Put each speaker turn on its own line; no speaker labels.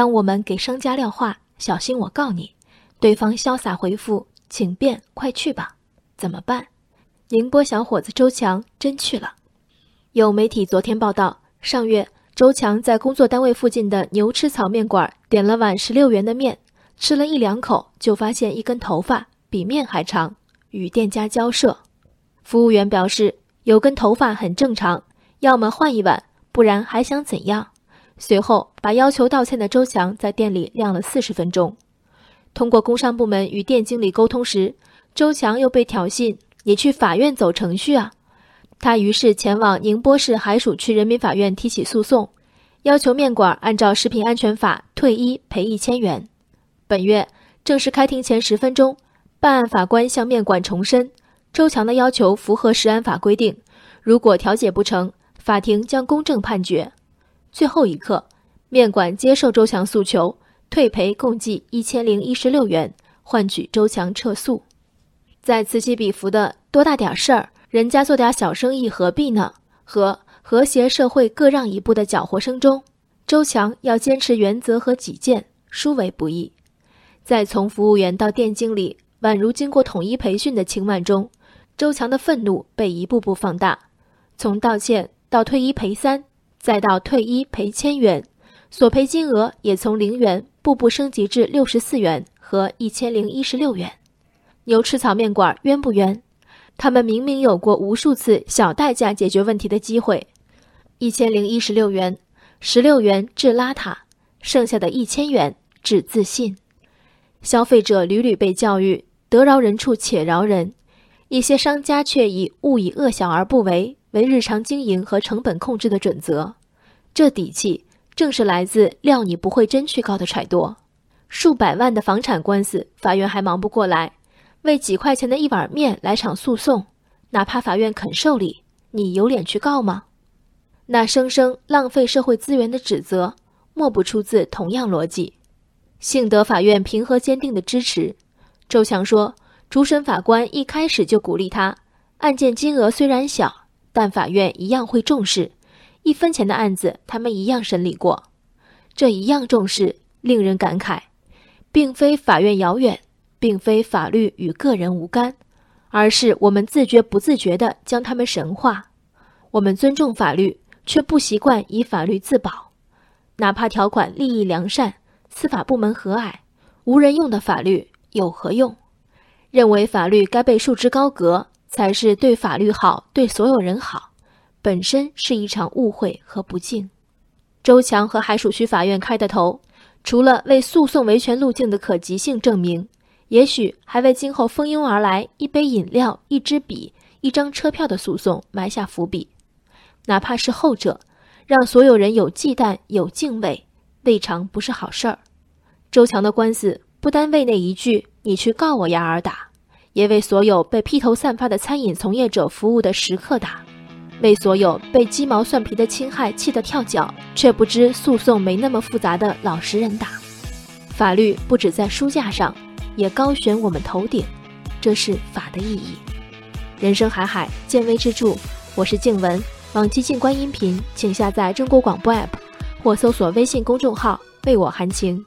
当我们给商家撂话“小心我告你”，对方潇洒回复“请便，快去吧”，怎么办？宁波小伙子周强真去了。有媒体昨天报道，上月周强在工作单位附近的牛吃草面馆点了碗十六元的面，吃了一两口就发现一根头发比面还长，与店家交涉。服务员表示有根头发很正常，要么换一碗，不然还想怎样？随后，把要求道歉的周强在店里晾了四十分钟。通过工商部门与店经理沟通时，周强又被挑衅：“你去法院走程序啊！”他于是前往宁波市海曙区人民法院提起诉讼，要求面馆按照食品安全法退一赔一千元。本月正式开庭前十分钟，办案法官向面馆重申，周强的要求符合食安法规定，如果调解不成，法庭将公正判决。最后一刻，面馆接受周强诉求，退赔共计一千零一十六元，换取周强撤诉。在此起彼伏的多大点事儿，人家做点小生意何必呢？和和谐社会各让一步的搅和声中，周强要坚持原则和己见，殊为不易。在从服务员到店经理，宛如经过统一培训的情晚中，周强的愤怒被一步步放大，从道歉到退一赔三。再到退一赔千元，索赔金额也从零元步步升级至六十四元和一千零一十六元。牛吃草面馆冤不冤？他们明明有过无数次小代价解决问题的机会。一千零一十六元，十六元治邋遢，剩下的一千元治自信。消费者屡屡被教育得饶人处且饶人，一些商家却以勿以恶小而不为。为日常经营和成本控制的准则，这底气正是来自“料你不会真去告”的揣度。数百万的房产官司，法院还忙不过来，为几块钱的一碗面来场诉讼，哪怕法院肯受理，你有脸去告吗？那生生浪费社会资源的指责，莫不出自同样逻辑。幸得法院平和坚定的支持，周强说，主审法官一开始就鼓励他，案件金额虽然小。但法院一样会重视，一分钱的案子他们一样审理过，这一样重视令人感慨，并非法院遥远，并非法律与个人无干，而是我们自觉不自觉地将他们神化。我们尊重法律，却不习惯以法律自保，哪怕条款利益良善，司法部门和蔼，无人用的法律有何用？认为法律该被束之高阁。才是对法律好，对所有人好，本身是一场误会和不敬。周强和海曙区法院开的头，除了为诉讼维权路径的可及性证明，也许还为今后蜂拥而来一杯饮料、一支笔、一张车票的诉讼埋下伏笔。哪怕是后者，让所有人有忌惮、有敬畏，未尝不是好事儿。周强的官司不单为那一句“你去告我呀”而打。也为所有被披头散发的餐饮从业者服务的食客打，为所有被鸡毛蒜皮的侵害气得跳脚却不知诉讼没那么复杂的老实人打。法律不止在书架上，也高悬我们头顶，这是法的意义。人生海海，见微知著。我是静文，往期静观音频，请下载中国广播 APP 或搜索微信公众号“为我含情”。